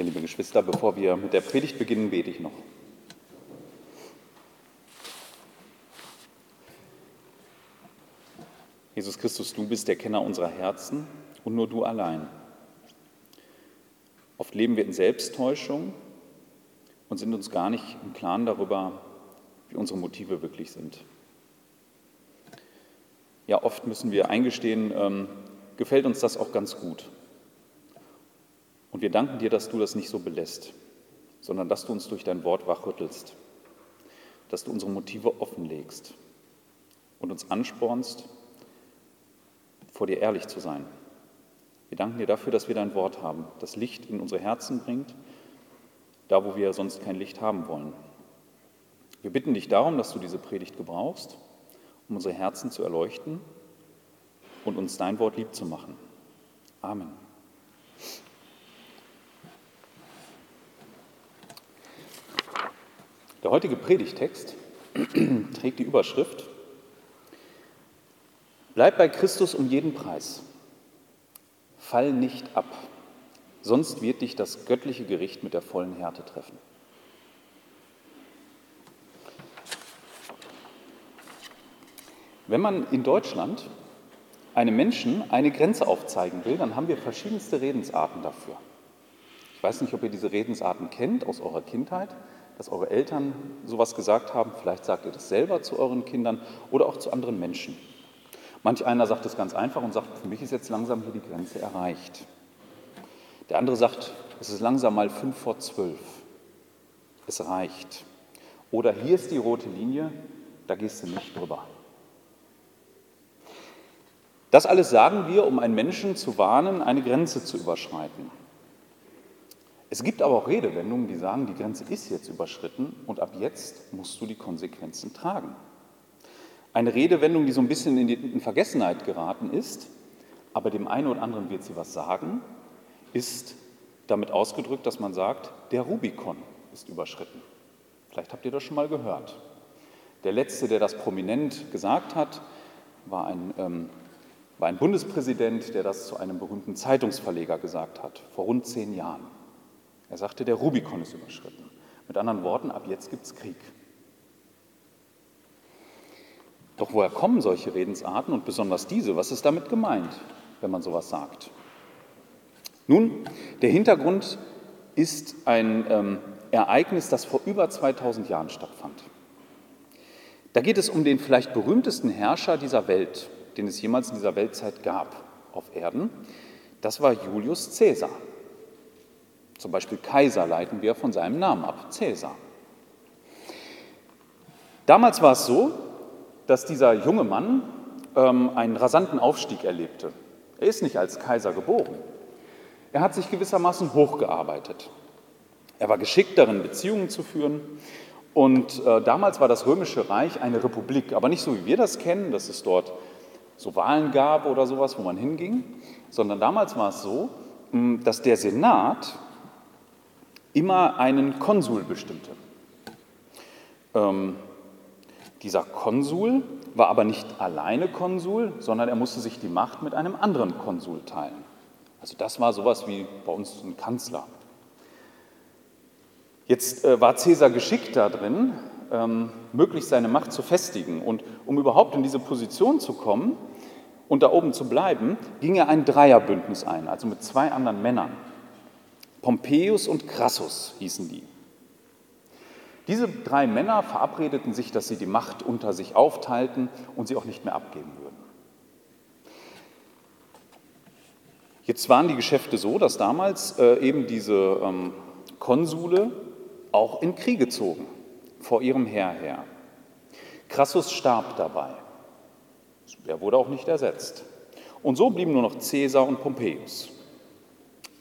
Ja, liebe Geschwister, bevor wir mit der Predigt beginnen, bete ich noch. Jesus Christus, du bist der Kenner unserer Herzen und nur du allein. Oft leben wir in Selbsttäuschung und sind uns gar nicht im Klaren darüber, wie unsere Motive wirklich sind. Ja, oft müssen wir eingestehen, ähm, gefällt uns das auch ganz gut. Und wir danken dir, dass du das nicht so belässt, sondern dass du uns durch dein Wort wachrüttelst, dass du unsere Motive offenlegst und uns anspornst, vor dir ehrlich zu sein. Wir danken dir dafür, dass wir dein Wort haben, das Licht in unsere Herzen bringt, da wo wir sonst kein Licht haben wollen. Wir bitten dich darum, dass du diese Predigt gebrauchst, um unsere Herzen zu erleuchten und uns dein Wort lieb zu machen. Amen. Der heutige Predigtext trägt die Überschrift Bleib bei Christus um jeden Preis. Fall nicht ab, sonst wird dich das göttliche Gericht mit der vollen Härte treffen. Wenn man in Deutschland einem Menschen eine Grenze aufzeigen will, dann haben wir verschiedenste Redensarten dafür. Ich weiß nicht, ob ihr diese Redensarten kennt aus eurer Kindheit dass eure Eltern sowas gesagt haben. Vielleicht sagt ihr das selber zu euren Kindern oder auch zu anderen Menschen. Manch einer sagt es ganz einfach und sagt, für mich ist jetzt langsam hier die Grenze erreicht. Der andere sagt, es ist langsam mal fünf vor zwölf. Es reicht. Oder hier ist die rote Linie, da gehst du nicht drüber. Das alles sagen wir, um einen Menschen zu warnen, eine Grenze zu überschreiten. Es gibt aber auch Redewendungen, die sagen, die Grenze ist jetzt überschritten und ab jetzt musst du die Konsequenzen tragen. Eine Redewendung, die so ein bisschen in, die, in Vergessenheit geraten ist, aber dem einen oder anderen wird sie was sagen, ist damit ausgedrückt, dass man sagt, der Rubikon ist überschritten. Vielleicht habt ihr das schon mal gehört. Der letzte, der das prominent gesagt hat, war ein, ähm, war ein Bundespräsident, der das zu einem berühmten Zeitungsverleger gesagt hat, vor rund zehn Jahren. Er sagte, der Rubikon ist überschritten. Mit anderen Worten, ab jetzt gibt es Krieg. Doch woher kommen solche Redensarten und besonders diese? Was ist damit gemeint, wenn man sowas sagt? Nun, der Hintergrund ist ein ähm, Ereignis, das vor über 2000 Jahren stattfand. Da geht es um den vielleicht berühmtesten Herrscher dieser Welt, den es jemals in dieser Weltzeit gab auf Erden. Das war Julius Caesar. Zum Beispiel Kaiser leiten wir von seinem Namen ab, Cäsar. Damals war es so, dass dieser junge Mann ähm, einen rasanten Aufstieg erlebte. Er ist nicht als Kaiser geboren. Er hat sich gewissermaßen hochgearbeitet. Er war geschickt darin, Beziehungen zu führen. Und äh, damals war das Römische Reich eine Republik, aber nicht so, wie wir das kennen, dass es dort so Wahlen gab oder sowas, wo man hinging, sondern damals war es so, dass der Senat immer einen Konsul bestimmte. Ähm, dieser Konsul war aber nicht alleine Konsul, sondern er musste sich die Macht mit einem anderen Konsul teilen. Also das war sowas wie bei uns ein Kanzler. Jetzt äh, war Caesar geschickt darin, ähm, möglichst seine Macht zu festigen. Und um überhaupt in diese Position zu kommen und da oben zu bleiben, ging er ein Dreierbündnis ein, also mit zwei anderen Männern. Pompeius und Crassus hießen die. Diese drei Männer verabredeten sich, dass sie die Macht unter sich aufteilten und sie auch nicht mehr abgeben würden. Jetzt waren die Geschäfte so, dass damals äh, eben diese ähm, Konsule auch in Kriege zogen, vor ihrem Heer her. Crassus starb dabei. Er wurde auch nicht ersetzt. Und so blieben nur noch Caesar und Pompeius.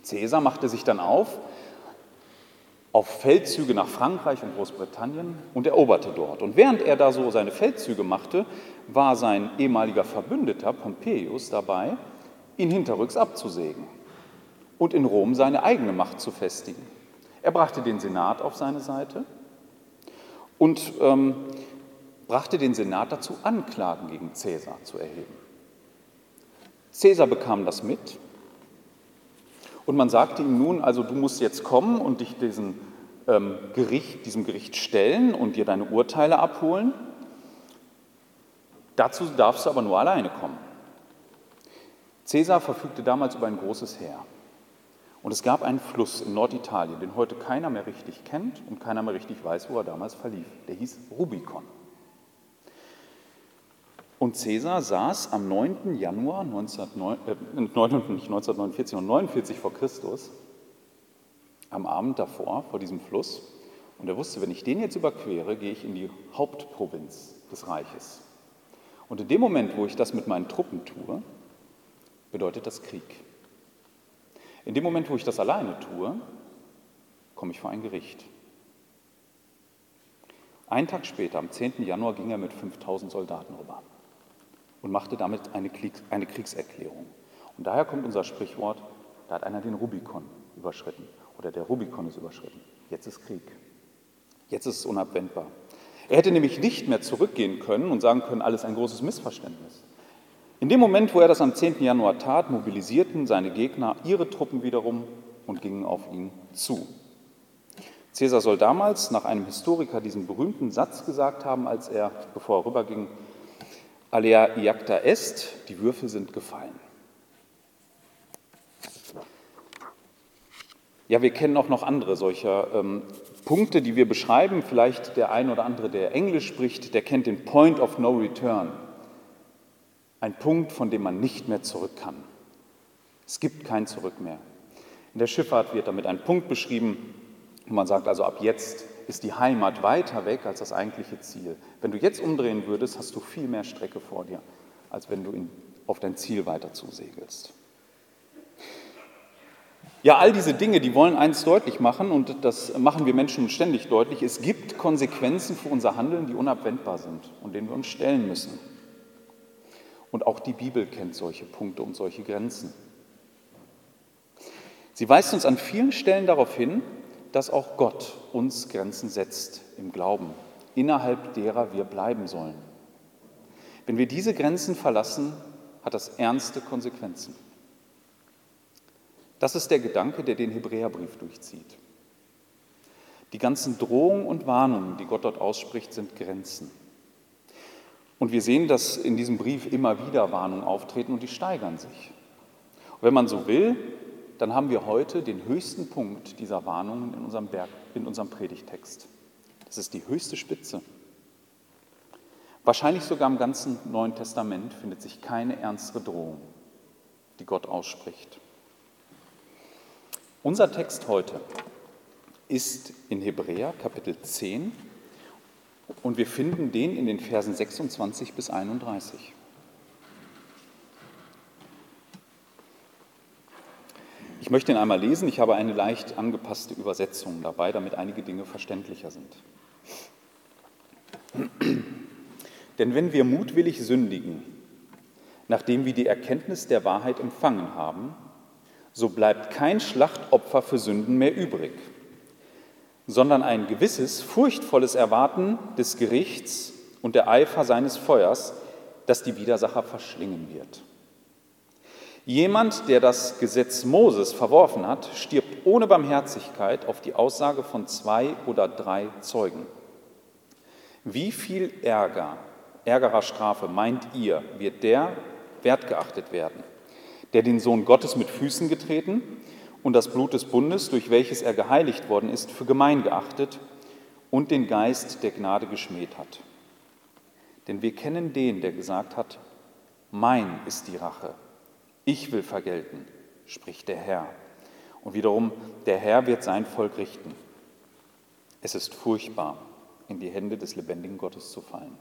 Caesar machte sich dann auf auf Feldzüge nach Frankreich und Großbritannien und eroberte dort. Und während er da so seine Feldzüge machte, war sein ehemaliger Verbündeter Pompeius dabei, ihn hinterrücks abzusägen und in Rom seine eigene Macht zu festigen. Er brachte den Senat auf seine Seite und ähm, brachte den Senat dazu, Anklagen gegen Caesar zu erheben. Caesar bekam das mit Und man sagte ihm nun, also du musst jetzt kommen und dich diesem, ähm, Gericht, diesem Gericht stellen und dir deine Urteile abholen. Dazu darfst du aber nur alleine kommen. Caesar verfügte damals über ein großes Heer. Und es gab einen Fluss in Norditalien, den heute keiner mehr richtig kennt und keiner mehr richtig weiß, wo er damals verlief. Der hieß Rubicon. Und Caesar saß am 9. Januar 1909, äh, 1949 und 49 vor Christus am Abend davor, vor diesem Fluss. Und er wusste, wenn ich den jetzt überquere, gehe ich in die Hauptprovinz des Reiches. Und in dem Moment, wo ich das mit meinen Truppen tue, bedeutet das Krieg. In dem Moment, wo ich das alleine tue, komme ich vor ein Gericht. Einen Tag später, am 10. Januar, ging er mit 5000 Soldaten rüber und machte damit eine, Kriegserklärung. Und daher kommt unser Sprichwort, da hat einer den Rubikon überschritten oder der Rubikon ist überschritten. Jetzt ist Krieg. Jetzt ist es unabwendbar. Er hätte nämlich nicht mehr zurückgehen können und sagen können, alles ein großes Missverständnis. In dem Moment, wo er das am 10. Januar tat, mobilisierten seine Gegner ihre Truppen wiederum und gingen auf ihn zu. Caesar soll damals nach einem Historiker diesen berühmten Satz gesagt haben, als er, bevor er rüberging, Alea iacta est, die Würfel sind gefallen. Ja, wir kennen auch noch andere solcher ähm, Punkte, die wir beschreiben. Vielleicht der ein oder andere, der Englisch spricht, der kennt den Point of No Return. Ein Punkt, von dem man nicht mehr zurück kann. Es gibt kein Zurück mehr. In der Schifffahrt wird damit ein Punkt beschrieben, und man sagt also, ab jetzt ist die Heimat weiter weg als das eigentliche Ziel. Wenn du jetzt umdrehen würdest, hast du viel mehr Strecke vor dir, als wenn du in, auf dein Ziel weiter zusegelst. Ja, all diese Dinge, die wollen eins deutlich machen, und das machen wir Menschen ständig deutlich. Es gibt Konsequenzen für unser Handeln, die unabwendbar sind und denen wir uns stellen müssen. Und auch die Bibel kennt solche Punkte und solche Grenzen. Sie weist uns an vielen Stellen darauf hin, dass auch Gott uns Grenzen setzt im Glauben, innerhalb derer wir bleiben sollen. Wenn wir diese Grenzen verlassen, hat das ernste Konsequenzen. Das ist der Gedanke, der den Hebräerbrief durchzieht. Die ganzen Drohungen und Warnungen, die Gott dort ausspricht, sind Grenzen. Und wir sehen, dass in diesem Brief immer wieder Warnungen auftreten und die steigern sich. Und wenn man so will, dann haben wir heute den höchsten Punkt dieser Warnungen in unserem, Berg, in unserem Predigtext. Das ist die höchste Spitze. Wahrscheinlich sogar im ganzen Neuen Testament findet sich keine ernstere Drohung, die Gott ausspricht. Unser Text heute ist in Hebräer Kapitel 10 und wir finden den in den Versen 26 bis 31. Ich möchte ihn einmal lesen. Ich habe eine leicht angepasste Übersetzung dabei, damit einige Dinge verständlicher sind. Denn wenn wir mutwillig sündigen, nachdem wir die Erkenntnis der Wahrheit empfangen haben, so bleibt kein Schlachtopfer für Sünden mehr übrig, sondern ein gewisses, furchtvolles Erwarten des Gerichts und der Eifer seines Feuers, das die Widersacher verschlingen wird. Jemand, der das Gesetz Moses verworfen hat, stirbt ohne Barmherzigkeit auf die Aussage von zwei oder drei Zeugen. Wie viel Ärger, ärgerer Strafe meint ihr, wird der wertgeachtet werden, der den Sohn Gottes mit Füßen getreten und das Blut des Bundes, durch welches er geheiligt worden ist, für gemein geachtet und den Geist der Gnade geschmäht hat? Denn wir kennen den, der gesagt hat, mein ist die Rache, ich will vergelten, spricht der Herr. Und wiederum, der Herr wird sein Volk richten. Es ist furchtbar, in die Hände des lebendigen Gottes zu fallen.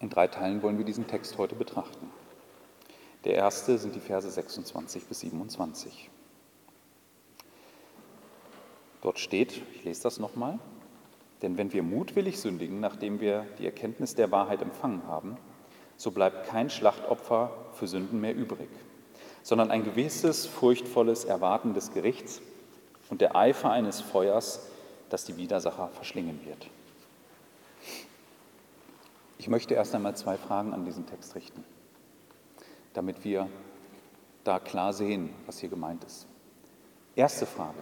In drei Teilen wollen wir diesen Text heute betrachten. Der erste sind die Verse 26 bis 27. Dort steht, ich lese das nochmal, denn wenn wir mutwillig sündigen, nachdem wir die Erkenntnis der Wahrheit empfangen haben, so bleibt kein Schlachtopfer für Sünden mehr übrig, sondern ein gewisses, furchtvolles Erwarten des Gerichts und der Eifer eines Feuers, das die Widersacher verschlingen wird. Ich möchte erst einmal zwei Fragen an diesen Text richten. damit wir da klar sehen, was hier gemeint ist. Erste Frage.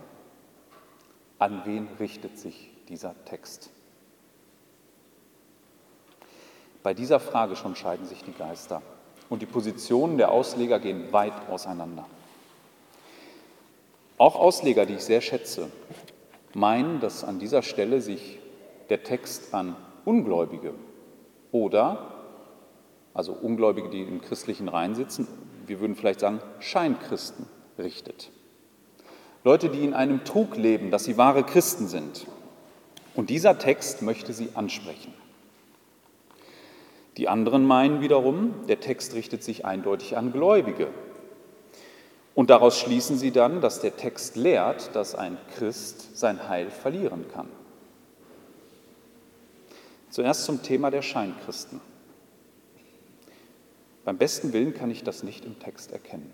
An wen richtet sich dieser Text? Bei dieser Frage schon scheiden sich die Geister und die Positionen der Ausleger gehen weit auseinander. Auch Ausleger, die ich sehr schätze, meinen, dass an dieser Stelle sich der Text an Ungläubige oder, also Ungläubige, die im christlichen Reihen sitzen, wir würden vielleicht sagen Scheinchristen richtet. Leute, die in einem Trug leben, dass sie wahre Christen sind. Und dieser Text möchte sie ansprechen. Die anderen meinen wiederum, der Text richtet sich eindeutig an Gläubige. Und daraus schließen sie dann, dass der Text lehrt, dass ein Christ sein Heil verlieren kann. Zuerst zum Thema der Scheinchristen. Beim besten Willen kann ich das nicht im Text erkennen.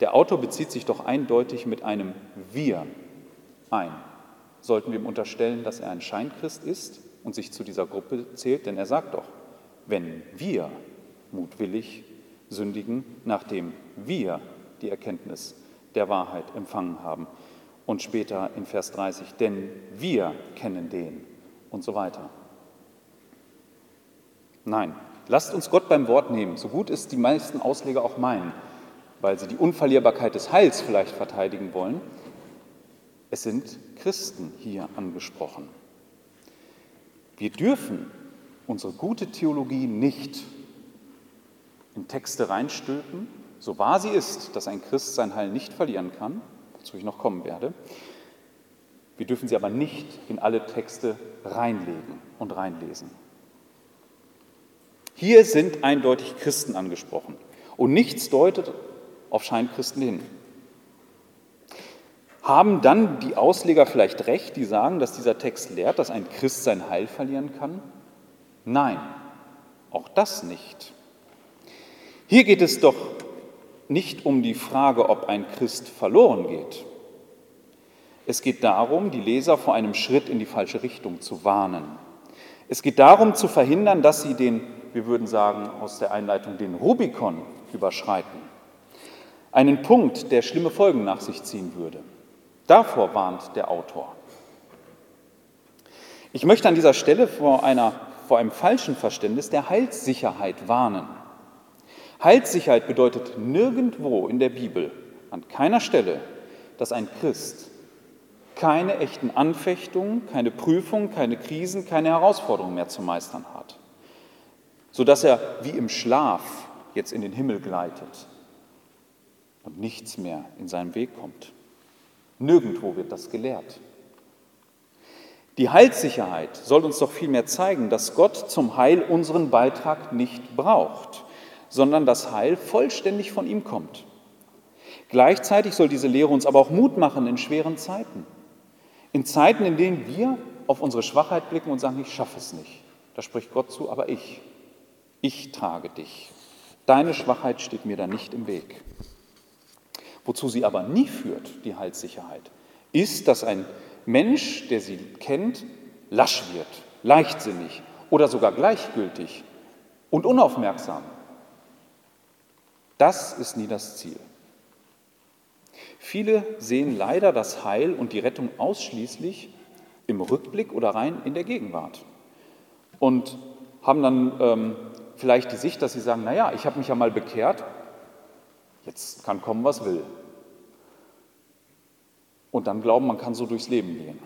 Der Autor bezieht sich doch eindeutig mit einem Wir ein. Sollten wir ihm unterstellen, dass er ein Scheinchrist ist und sich zu dieser Gruppe zählt? Denn er sagt doch, wenn wir mutwillig sündigen, nachdem wir die Erkenntnis der Wahrheit empfangen haben. Und später in Vers 30, denn wir kennen den und so weiter. Nein, lasst uns Gott beim Wort nehmen, so gut es die meisten Ausleger auch meinen, weil sie die Unverlierbarkeit des Heils vielleicht verteidigen wollen. Es sind Christen hier angesprochen. Wir dürfen unsere gute Theologie nicht in Texte reinstülpen, so wahr sie ist, dass ein Christ sein Heil nicht verlieren kann, wozu ich noch kommen werde. Wir dürfen sie aber nicht in alle Texte reinlegen und reinlesen. Hier sind eindeutig Christen angesprochen und nichts deutet auf Scheinchristen hin. Haben dann die Ausleger vielleicht recht, die sagen, dass dieser Text lehrt, dass ein Christ sein Heil verlieren kann? Nein, auch das nicht. Hier geht es doch nicht um die Frage, ob ein Christ verloren geht. Es geht darum, die Leser vor einem Schritt in die falsche Richtung zu warnen. Es geht darum, zu verhindern, dass sie den, wir würden sagen aus der Einleitung, den Rubikon überschreiten. Einen Punkt, der schlimme Folgen nach sich ziehen würde. Davor warnt der Autor. Ich möchte an dieser Stelle vor, einer, vor einem falschen Verständnis der Heilssicherheit warnen. Heilssicherheit bedeutet nirgendwo in der Bibel, an keiner Stelle, dass ein Christ keine echten Anfechtungen, keine Prüfungen, keine Krisen, keine Herausforderungen mehr zu meistern hat, sodass er wie im Schlaf jetzt in den Himmel gleitet und nichts mehr in seinen Weg kommt. Nirgendwo wird das gelehrt. Die Heilssicherheit soll uns doch vielmehr zeigen, dass Gott zum Heil unseren Beitrag nicht braucht sondern das Heil vollständig von ihm kommt. Gleichzeitig soll diese Lehre uns aber auch Mut machen in schweren Zeiten. In Zeiten, in denen wir auf unsere Schwachheit blicken und sagen, ich schaffe es nicht. Da spricht Gott zu, aber ich, ich trage dich. Deine Schwachheit steht mir da nicht im Weg. Wozu sie aber nie führt, die Heilssicherheit, ist, dass ein Mensch, der sie kennt, lasch wird, leichtsinnig oder sogar gleichgültig und unaufmerksam. Das ist nie das Ziel. Viele sehen leider das Heil und die Rettung ausschließlich im Rückblick oder rein in der Gegenwart und haben dann ähm, vielleicht die Sicht, dass sie sagen, naja, ich habe mich ja mal bekehrt, jetzt kann kommen, was will. Und dann glauben, man kann so durchs Leben gehen.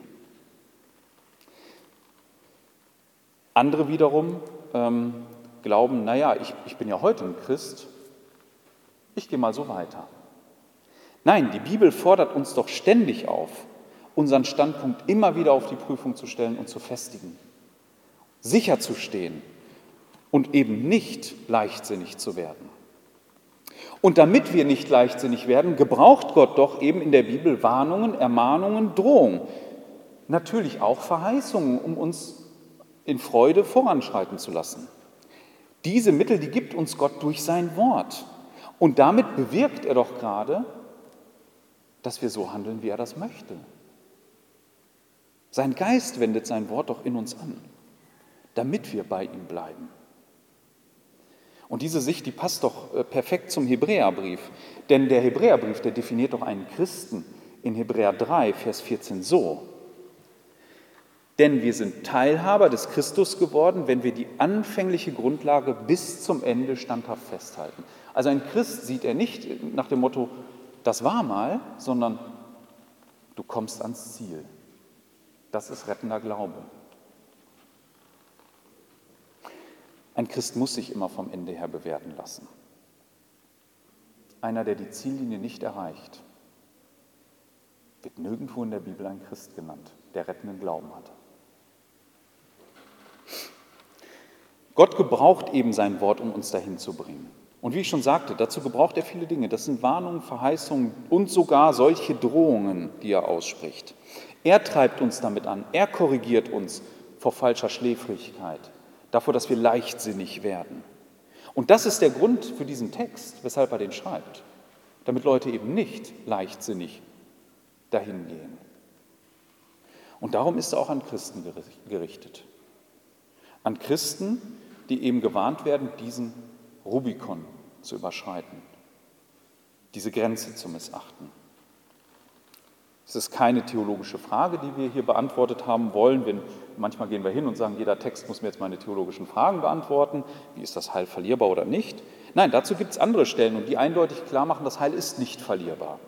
Andere wiederum ähm, glauben, naja, ich, ich bin ja heute ein Christ ich gehe mal so weiter. Nein, die Bibel fordert uns doch ständig auf, unseren Standpunkt immer wieder auf die Prüfung zu stellen und zu festigen, sicher zu stehen und eben nicht leichtsinnig zu werden. Und damit wir nicht leichtsinnig werden, gebraucht Gott doch eben in der Bibel Warnungen, Ermahnungen, Drohungen, natürlich auch Verheißungen, um uns in Freude voranschreiten zu lassen. Diese Mittel, die gibt uns Gott durch sein Wort. Und damit bewirkt er doch gerade, dass wir so handeln, wie er das möchte. Sein Geist wendet sein Wort doch in uns an, damit wir bei ihm bleiben. Und diese Sicht, die passt doch äh, perfekt zum Hebräerbrief. Denn der Hebräerbrief, der definiert doch einen Christen in Hebräer 3, Vers 14 so. Denn wir sind Teilhaber des Christus geworden, wenn wir die anfängliche Grundlage bis zum Ende standhaft festhalten. Also ein Christ sieht er nicht nach dem Motto, das war mal, sondern du kommst ans Ziel. Das ist rettender Glaube. Ein Christ muss sich immer vom Ende her bewerten lassen. Einer, der die Ziellinie nicht erreicht, wird nirgendwo in der Bibel ein Christ genannt, der rettenden Glauben hatte. Gott gebraucht eben sein Wort, um uns dahin zu bringen. Und wie ich schon sagte, dazu gebraucht er viele Dinge. Das sind Warnungen, Verheißungen und sogar solche Drohungen, die er ausspricht. Er treibt uns damit an. Er korrigiert uns vor falscher Schläfrigkeit, davor, dass wir leichtsinnig werden. Und das ist der Grund für diesen Text, weshalb er den schreibt. Damit Leute eben nicht leichtsinnig dahin gehen. Und darum ist er auch an Christen gerichtet. An Christen, die eben gewarnt werden, diesen Rubikon zu überschreiten, diese Grenze zu missachten. Es ist keine theologische Frage, die wir hier beantwortet haben wollen. Wenn, manchmal gehen wir hin und sagen, jeder Text muss mir jetzt meine theologischen Fragen beantworten. Wie ist das Heil verlierbar oder nicht? Nein, dazu gibt es andere Stellen und die eindeutig klar machen, das Heil ist nicht verlierbar.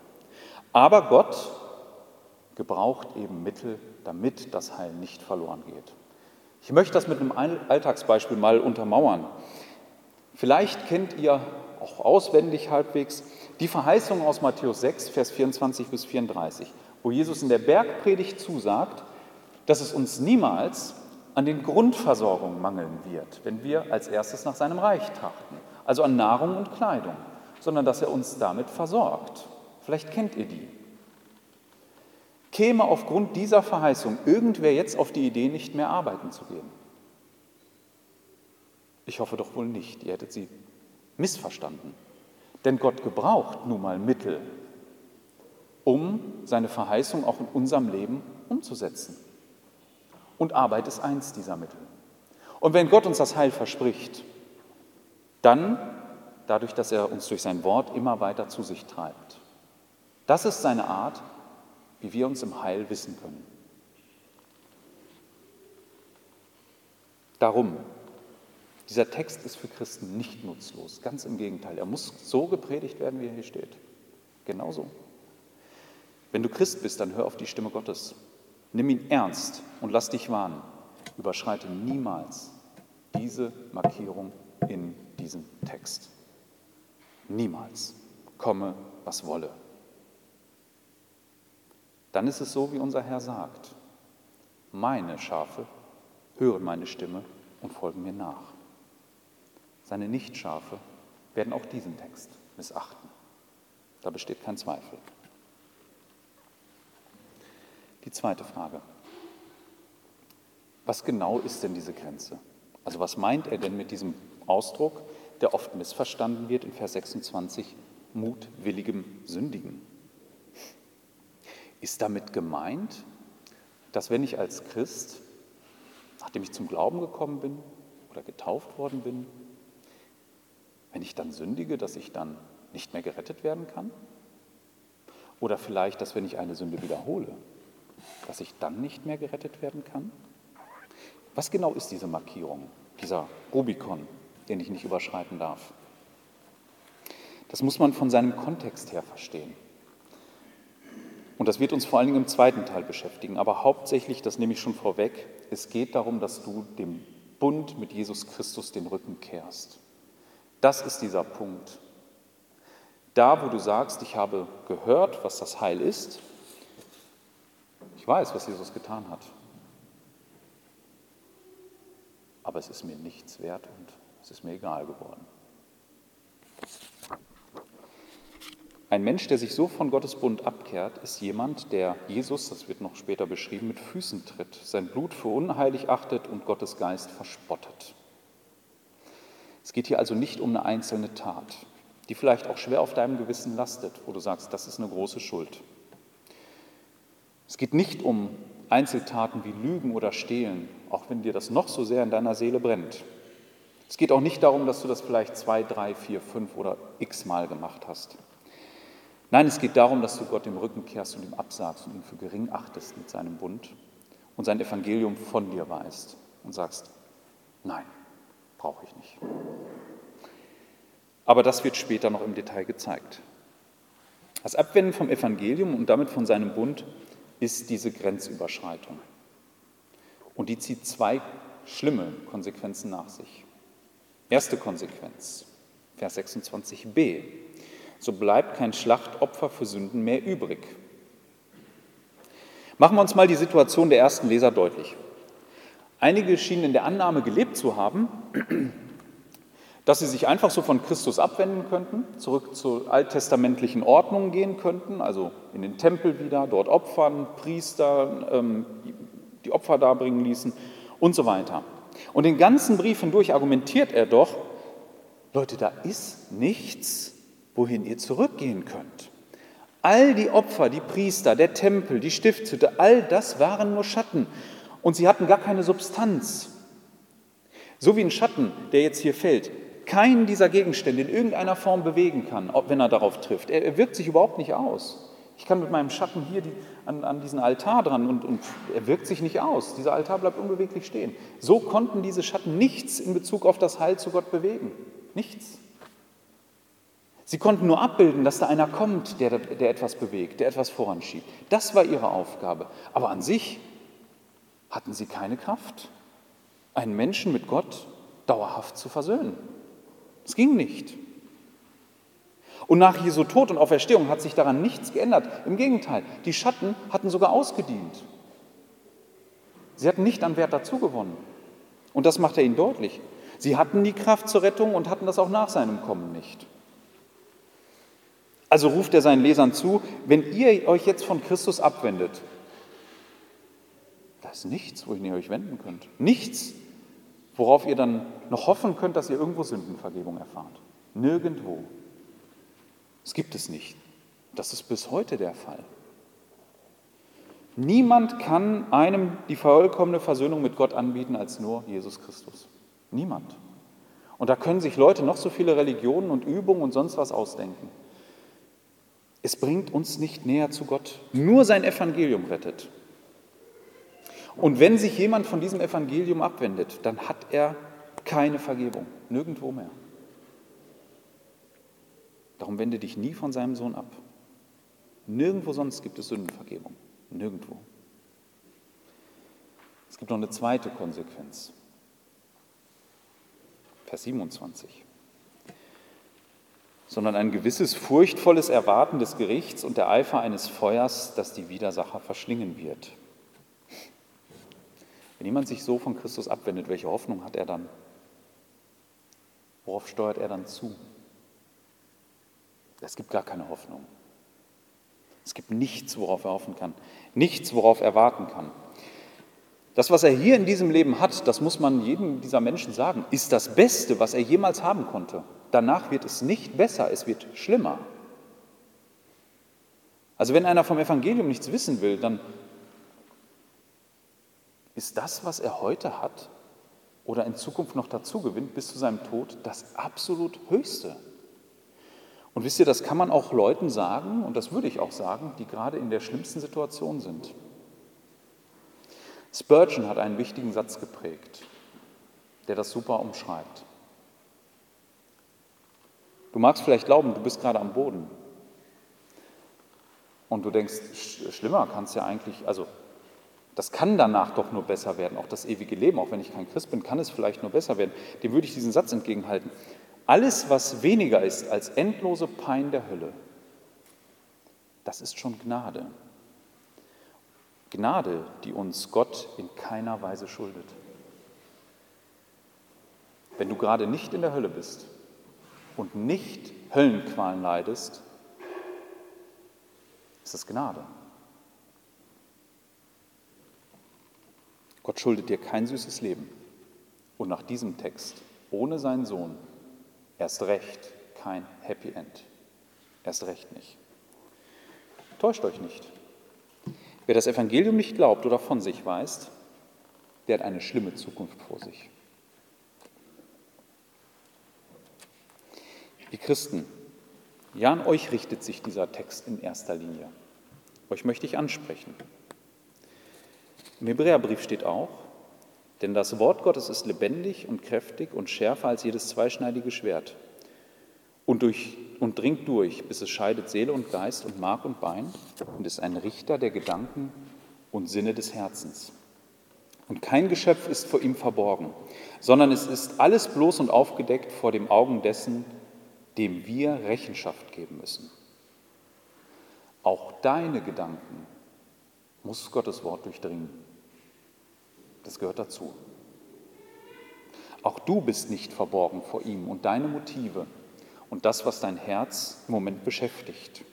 Aber Gott gebraucht eben Mittel, damit das Heil nicht verloren geht. Ich möchte das mit einem Alltagsbeispiel mal untermauern. Vielleicht kennt ihr auch auswendig halbwegs die Verheißung aus Matthäus 6, Vers 24 bis 34, wo Jesus in der Bergpredigt zusagt, dass es uns niemals an den Grundversorgungen mangeln wird, wenn wir als erstes nach seinem Reich trachten, also an Nahrung und Kleidung, sondern dass er uns damit versorgt. Vielleicht kennt ihr die. Käme aufgrund dieser Verheißung irgendwer jetzt auf die Idee, nicht mehr arbeiten zu gehen? Ich hoffe doch wohl nicht, ihr hättet sie missverstanden. Denn Gott gebraucht nun mal Mittel, um seine Verheißung auch in unserem Leben umzusetzen. Und Arbeit ist eins dieser Mittel. Und wenn Gott uns das Heil verspricht, dann dadurch, dass er uns durch sein Wort immer weiter zu sich treibt. Das ist seine Art, wie wir uns im Heil wissen können. Darum, dieser Text ist für Christen nicht nutzlos, ganz im Gegenteil. Er muss so gepredigt werden, wie er hier steht. Genauso. Wenn du Christ bist, dann hör auf die Stimme Gottes. Nimm ihn ernst und lass dich warnen. Überschreite niemals diese Markierung in diesem Text. Niemals. Komme, was wolle dann ist es so, wie unser Herr sagt. Meine Schafe hören meine Stimme und folgen mir nach. Seine Nichtschafe werden auch diesen Text missachten. Da besteht kein Zweifel. Die zweite Frage. Was genau ist denn diese Grenze? Also was meint er denn mit diesem Ausdruck, der oft missverstanden wird in Vers 26, mutwilligem Sündigen? Ist damit gemeint, dass wenn ich als Christ, nachdem ich zum Glauben gekommen bin oder getauft worden bin, wenn ich dann sündige, dass ich dann nicht mehr gerettet werden kann? Oder vielleicht, dass wenn ich eine Sünde wiederhole, dass ich dann nicht mehr gerettet werden kann? Was genau ist diese Markierung, dieser Rubikon, den ich nicht überschreiten darf? Das muss man von seinem Kontext her verstehen. Und das wird uns vor allen Dingen im zweiten Teil beschäftigen. Aber hauptsächlich, das nehme ich schon vorweg, es geht darum, dass du dem Bund mit Jesus Christus den Rücken kehrst. Das ist dieser Punkt. Da, wo du sagst, ich habe gehört, was das Heil ist, ich weiß, was Jesus getan hat, aber es ist mir nichts wert und es ist mir egal geworden. Ein Mensch, der sich so von Gottes Bund abkehrt, ist jemand, der Jesus, das wird noch später beschrieben, mit Füßen tritt, sein Blut für unheilig achtet und Gottes Geist verspottet. Es geht hier also nicht um eine einzelne Tat, die vielleicht auch schwer auf deinem Gewissen lastet, wo du sagst, das ist eine große Schuld. Es geht nicht um Einzeltaten wie Lügen oder Stehlen, auch wenn dir das noch so sehr in deiner Seele brennt, Es geht auch nicht darum, dass du das vielleicht zwei, drei, vier, fünf oder x Mal gemacht hast. Nein, es geht darum, dass du Gott im Rücken kehrst und ihm absagst und ihn für gering achtest mit seinem Bund und sein Evangelium von dir weist und sagst, nein, brauche ich nicht. Aber das wird später noch im Detail gezeigt. Das Abwenden vom Evangelium und damit von seinem Bund ist diese Grenzüberschreitung. Und die zieht zwei schlimme Konsequenzen nach sich. Erste Konsequenz, Vers 26b. So bleibt kein Schlachtopfer für Sünden mehr übrig. Machen wir uns mal die Situation der ersten Leser deutlich. Einige schienen in der Annahme gelebt zu haben, dass sie sich einfach so von Christus abwenden könnten, zurück zur alttestamentlichen Ordnung gehen könnten, also in den Tempel wieder, dort opfern, Priester ähm, die Opfer darbringen ließen und so weiter. Und den ganzen Brief hindurch argumentiert er doch, Leute, da ist nichts, wohin ihr zurückgehen könnt. All die Opfer, die Priester, der Tempel, die Stiftshütte, all das waren nur Schatten und sie hatten gar keine Substanz. So wie ein Schatten, der jetzt hier fällt, keinen dieser Gegenstände in irgendeiner Form bewegen kann, wenn er darauf trifft. Er, er wirkt sich überhaupt nicht aus. Ich kann mit meinem Schatten hier die, an, an, diesen Altar dran und, und er wirkt sich nicht aus. Dieser Altar bleibt unbeweglich stehen. So konnten diese Schatten nichts in Bezug auf das Heil zu Gott bewegen. Nichts. Sie konnten nur abbilden, dass da einer kommt, der, der etwas bewegt, der etwas voranschiebt. Das war ihre Aufgabe. Aber an sich hatten sie keine Kraft, einen Menschen mit Gott dauerhaft zu versöhnen. Es ging nicht. Und nach Jesu Tod und Auferstehung hat sich daran nichts geändert. Im Gegenteil, die Schatten hatten sogar ausgedient. Sie hatten nicht an Wert dazugewonnen. Und das macht er ihnen deutlich. Sie hatten die Kraft zur Rettung und hatten das auch nach seinem Kommen nicht. Also ruft er seinen Lesern zu, wenn ihr euch jetzt von Christus abwendet, da ist nichts, wohin ihr euch wenden könnt. Nichts, worauf ihr dann noch hoffen könnt, dass ihr irgendwo Sündenvergebung erfahrt. Nirgendwo. Es gibt es nicht. Das ist bis heute der Fall. Niemand kann einem die vollkommene Versöhnung mit Gott anbieten als nur Jesus Christus. Niemand. Und da können sich Leute noch so viele Religionen und Übungen und sonst was ausdenken. Es bringt uns nicht näher zu Gott. Nur sein Evangelium rettet. Und wenn sich jemand von diesem Evangelium abwendet, dann hat er keine Vergebung, nirgendwo mehr. Darum wende dich nie von seinem Sohn ab. Nirgendwo sonst gibt es Sündenvergebung. Nirgendwo. Es gibt noch eine zweite Konsequenz. Vers 27. Sondern ein gewisses furchtvolles Erwarten des Gerichts und der Eifer eines Feuers, das die Widersacher verschlingen wird. Wenn jemand sich so von Christus abwendet, welche Hoffnung hat er dann? Worauf steuert er dann zu? Es gibt gar keine Hoffnung. Es gibt nichts, worauf er hoffen kann, nichts, worauf er warten kann. Das, was er hier in diesem Leben hat, das muss man jedem dieser Menschen sagen, ist das Beste, was er jemals haben konnte. Danach wird es nicht besser, es wird schlimmer. Also wenn einer vom Evangelium nichts wissen will, dann ist das, was er heute hat oder in Zukunft noch dazu gewinnt bis zu seinem Tod, das absolut Höchste. Und wisst ihr, das kann man auch Leuten sagen, und das würde ich auch sagen, die gerade in der schlimmsten Situation sind. Spurgeon hat einen wichtigen Satz geprägt, der das super umschreibt. Du magst vielleicht glauben, du bist gerade am Boden. Und du denkst, schlimmer kann es ja eigentlich, also das kann danach doch nur besser werden, auch das ewige Leben, auch wenn ich kein Christ bin, kann es vielleicht nur besser werden. Dem würde ich diesen Satz entgegenhalten. Alles, was weniger ist als endlose Pein der Hölle, das ist schon Gnade. Gnade, die uns Gott in keiner Weise schuldet. Wenn du gerade nicht in der Hölle bist und nicht Höllenqualen leidest, ist es Gnade. Gott schuldet dir kein süßes Leben. Und nach diesem Text, ohne seinen Sohn, erst recht kein Happy End. Erst recht nicht. Täuscht euch nicht. Wer das Evangelium nicht glaubt oder von sich weist, der hat eine schlimme Zukunft vor sich. Die Christen, ja, an euch richtet sich dieser Text in erster Linie. Euch möchte ich ansprechen. Im Hebräerbrief steht auch, denn das Wort Gottes ist lebendig und kräftig und schärfer als jedes zweischneidige Schwert und, durch, und dringt durch, bis es scheidet Seele und Geist und Mark und Bein und ist ein Richter der Gedanken und Sinne des Herzens. Und kein Geschöpf ist vor ihm verborgen, sondern es ist alles bloß und aufgedeckt vor dem Augen dessen, dem wir Rechenschaft geben müssen. Auch deine Gedanken muss Gottes Wort durchdringen. Das gehört dazu. Auch du bist nicht verborgen vor ihm und deine Motive und das, was dein Herz im Moment beschäftigt.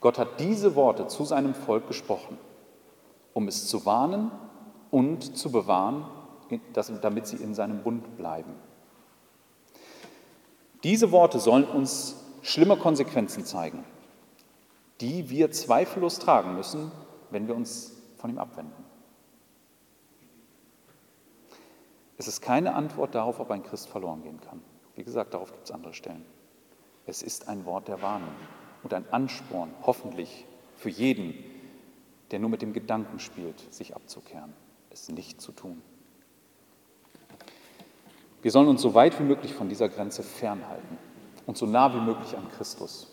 Gott hat diese Worte zu seinem Volk gesprochen, um es zu warnen und zu bewahren, damit sie in seinem Bund bleiben. Diese Worte sollen uns schlimme Konsequenzen zeigen, die wir zweifellos tragen müssen, wenn wir uns von ihm abwenden. Es ist keine Antwort darauf, ob ein Christ verloren gehen kann. Wie gesagt, darauf gibt es andere Stellen. Es ist ein Wort der Warnung und ein Ansporn, hoffentlich für jeden, der nur mit dem Gedanken spielt, sich abzukehren, es nicht zu tun. Wir sollen uns so weit wie möglich von dieser Grenze fernhalten und so nah wie möglich an Christus.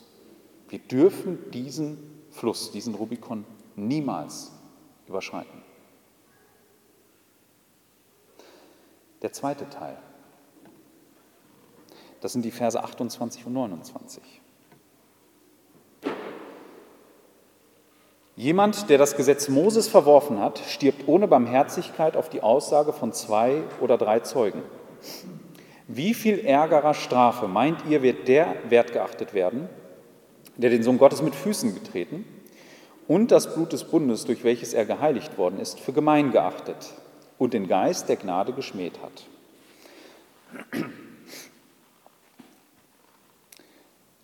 Wir dürfen diesen Fluss, diesen Rubikon niemals überschreiten. Der zweite Teil, das sind die Verse 28 und 29. Jemand, der das Gesetz Moses verworfen hat, stirbt ohne Barmherzigkeit auf die Aussage von zwei oder drei Zeugen. Wie viel ärgerer Strafe, meint ihr, wird der wertgeachtet werden, der den Sohn Gottes mit Füßen getreten und das Blut des Bundes, durch welches er geheiligt worden ist, für gemein geachtet und den Geist der Gnade geschmäht hat?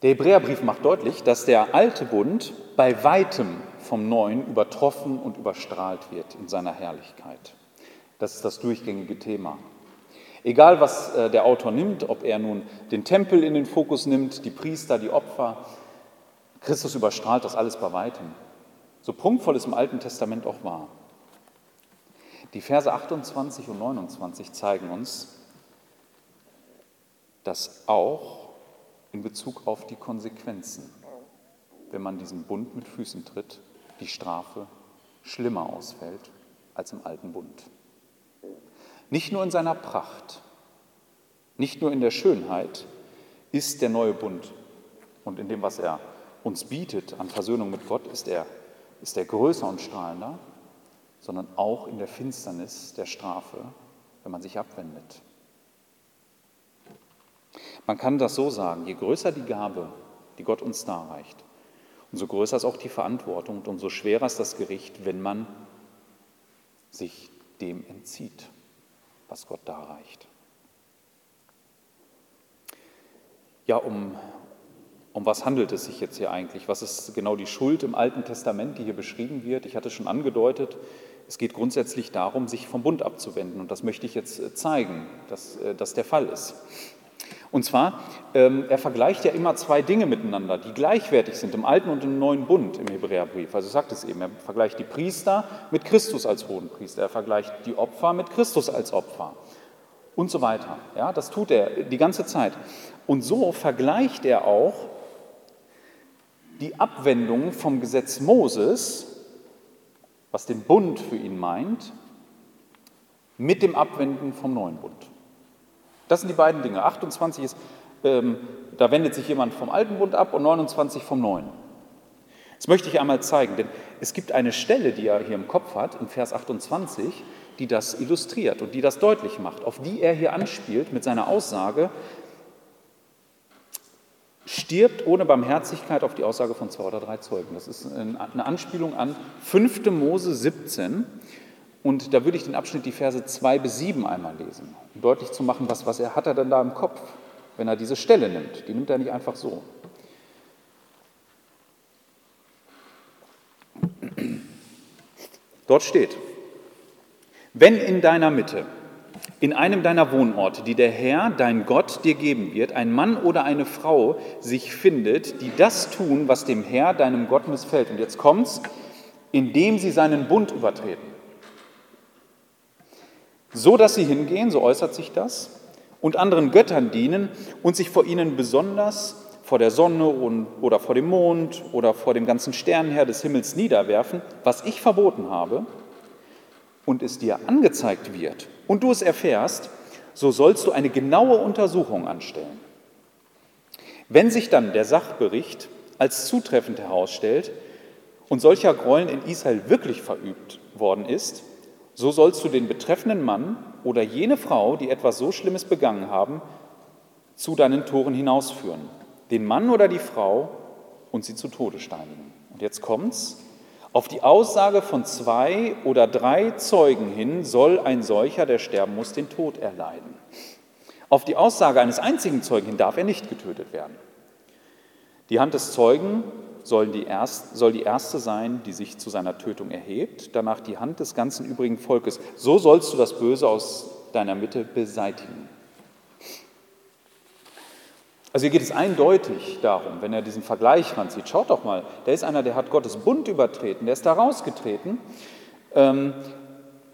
Der Hebräerbrief macht deutlich, dass der alte Bund bei weitem vom neuen übertroffen und überstrahlt wird in seiner Herrlichkeit. Das ist das durchgängige Thema. Egal, was äh, der Autor nimmt, ob er nun den Tempel in den Fokus nimmt, die Priester, die Opfer, Christus überstrahlt das alles bei weitem. So prunkvoll es im Alten Testament auch war. Die Verse 28 und 29 zeigen uns, dass auch in Bezug auf die Konsequenzen, wenn man diesen Bund mit Füßen tritt, die Strafe schlimmer ausfällt als im alten Bund. Nicht nur in seiner Pracht, nicht nur in der Schönheit ist der neue Bund und in dem, was er uns bietet an Versöhnung mit Gott, ist er, ist er größer und strahlender, sondern auch in der Finsternis der Strafe, wenn man sich abwendet. Man kann das so sagen, je größer die Gabe, die Gott uns darreicht, umso größer ist auch die Verantwortung und umso schwerer ist das Gericht, wenn man sich dem entzieht was Gott darreicht. Ja, um, um was handelt es sich jetzt hier eigentlich? Was ist genau die Schuld im Alten Testament, die hier beschrieben wird? Ich hatte schon angedeutet, es geht grundsätzlich darum, sich vom Bund abzuwenden. Und das möchte ich jetzt äh, zeigen, dass äh, das der Fall ist. Und zwar, ähm, er vergleicht ja immer zwei Dinge miteinander, die gleichwertig sind im Alten und im Neuen Bund im Hebräerbrief. Also sagt es eben, er vergleicht die Priester mit Christus als Hohenpriester, er vergleicht die Opfer mit Christus als Opfer und so weiter. Ja, das tut er die ganze Zeit. Und so vergleicht er auch die Abwendung vom Gesetz Moses, was den Bund für ihn meint, mit dem Abwenden vom neuen Bund. Das sind die beiden Dinge. 28 ist, ähm, da wendet sich jemand vom alten Bund ab und 29 vom neuen. Das möchte ich einmal zeigen, denn es gibt eine Stelle, die er hier im Kopf hat, in Vers 28, die das illustriert und die das deutlich macht, auf die er hier anspielt mit seiner Aussage, stirbt ohne Barmherzigkeit auf die Aussage von zwei oder drei Zeugen. Das ist eine Anspielung an 5. Mose 17, und da würde ich den Abschnitt, die Verse 2 bis 7 einmal lesen, um deutlich zu machen, was, was er hat er denn da im Kopf, wenn er diese Stelle nimmt. Die nimmt er nicht einfach so. Dort steht, wenn in deiner Mitte in einem deiner Wohnorte, die der Herr, dein Gott, dir geben wird, ein Mann oder eine Frau sich findet, die das tun, was dem Herr, deinem Gott missfällt. Und jetzt kommt's, indem sie seinen Bund übertreten. So dass sie hingehen, so äußert sich das, und anderen Göttern dienen und sich vor ihnen besonders vor der Sonne und, oder vor dem Mond oder vor dem ganzen Sternenherr des Himmels niederwerfen, was ich verboten habe, und es dir angezeigt wird und du es erfährst, so sollst du eine genaue Untersuchung anstellen. Wenn sich dann der Sachbericht als zutreffend herausstellt und solcher Gräueln in Israel wirklich verübt worden ist, so sollst du den betreffenden Mann oder jene Frau, die etwas so Schlimmes begangen haben, zu deinen Toren hinausführen. Den Mann oder die Frau und sie zu Tode steinigen. Und jetzt kommt's. Auf die Aussage von zwei oder drei Zeugen hin soll ein solcher, der sterben muss, den Tod erleiden. Auf die Aussage eines einzigen Zeugen hin darf er nicht getötet werden. Die Hand des Zeugen soll die, erst, soll die erste sein, die sich zu seiner Tötung erhebt, danach die Hand des ganzen übrigen Volkes. So sollst du das Böse aus deiner Mitte beseitigen. Also hier geht es eindeutig darum, wenn er diesen Vergleich ranzieht, schaut doch mal, da ist einer, der hat Gottes Bund übertreten, der ist da rausgetreten, ähm,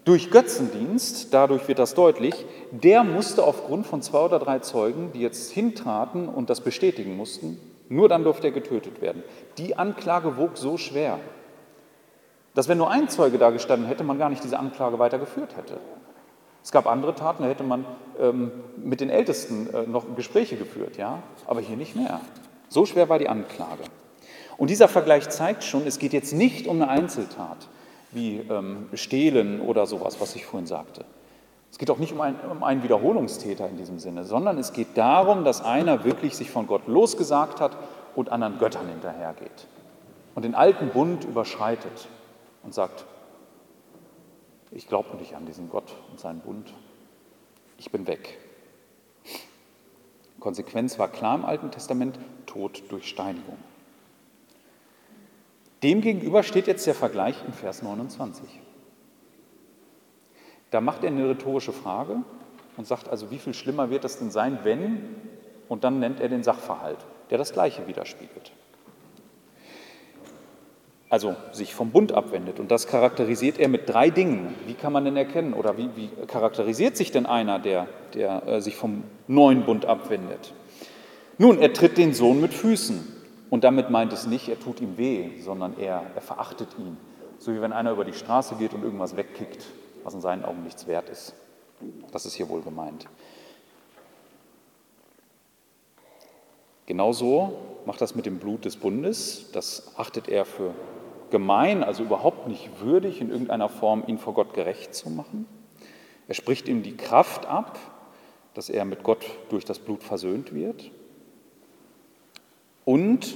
durch Götzendienst, dadurch wird das deutlich, der musste aufgrund von zwei oder drei Zeugen, die jetzt hintraten und das bestätigen mussten, nur dann durfte er getötet werden. Die Anklage wog so schwer, dass wenn nur ein Zeuge da gestanden hätte, man gar nicht diese Anklage weitergeführt hätte. Es gab andere Taten, da hätte man ähm, mit den Ältesten äh, noch Gespräche geführt, ja, aber hier nicht mehr. So schwer war die Anklage. Und dieser Vergleich zeigt schon, es geht jetzt nicht um eine Einzeltat wie ähm, Stehlen oder sowas, was ich vorhin sagte. Es geht auch nicht um, ein, um einen Wiederholungstäter in diesem Sinne, sondern es geht darum, dass einer wirklich sich von Gott losgesagt hat und anderen Göttern hinterhergeht und den alten Bund überschreitet und sagt, ich glaube nicht an diesen Gott und seinen Bund. Ich bin weg. Konsequenz war klar im Alten Testament, Tod durch Steinigung. Demgegenüber steht jetzt der Vergleich in Vers 29. Da macht er eine rhetorische Frage und sagt also, wie viel schlimmer wird das denn sein, wenn, und dann nennt er den Sachverhalt, der das Gleiche widerspiegelt also sich vom Bund abwendet. Und das charakterisiert er mit drei Dingen. Wie kann man denn erkennen oder wie, wie charakterisiert sich denn einer, der, der äh, sich vom neuen Bund abwendet? Nun, er tritt den Sohn mit Füßen. Und damit meint es nicht, er tut ihm weh, sondern er, er verachtet ihn. So wie wenn einer über die Straße geht und irgendwas wegkickt, was in seinen Augen nichts wert ist. Das ist hier wohl gemeint. Genauso macht das mit dem Blut des Bundes. Das achtet er für gemein, also überhaupt nicht würdig, in irgendeiner Form ihn vor Gott gerecht zu machen. Er spricht ihm die Kraft ab, dass er mit Gott durch das Blut versöhnt wird. Und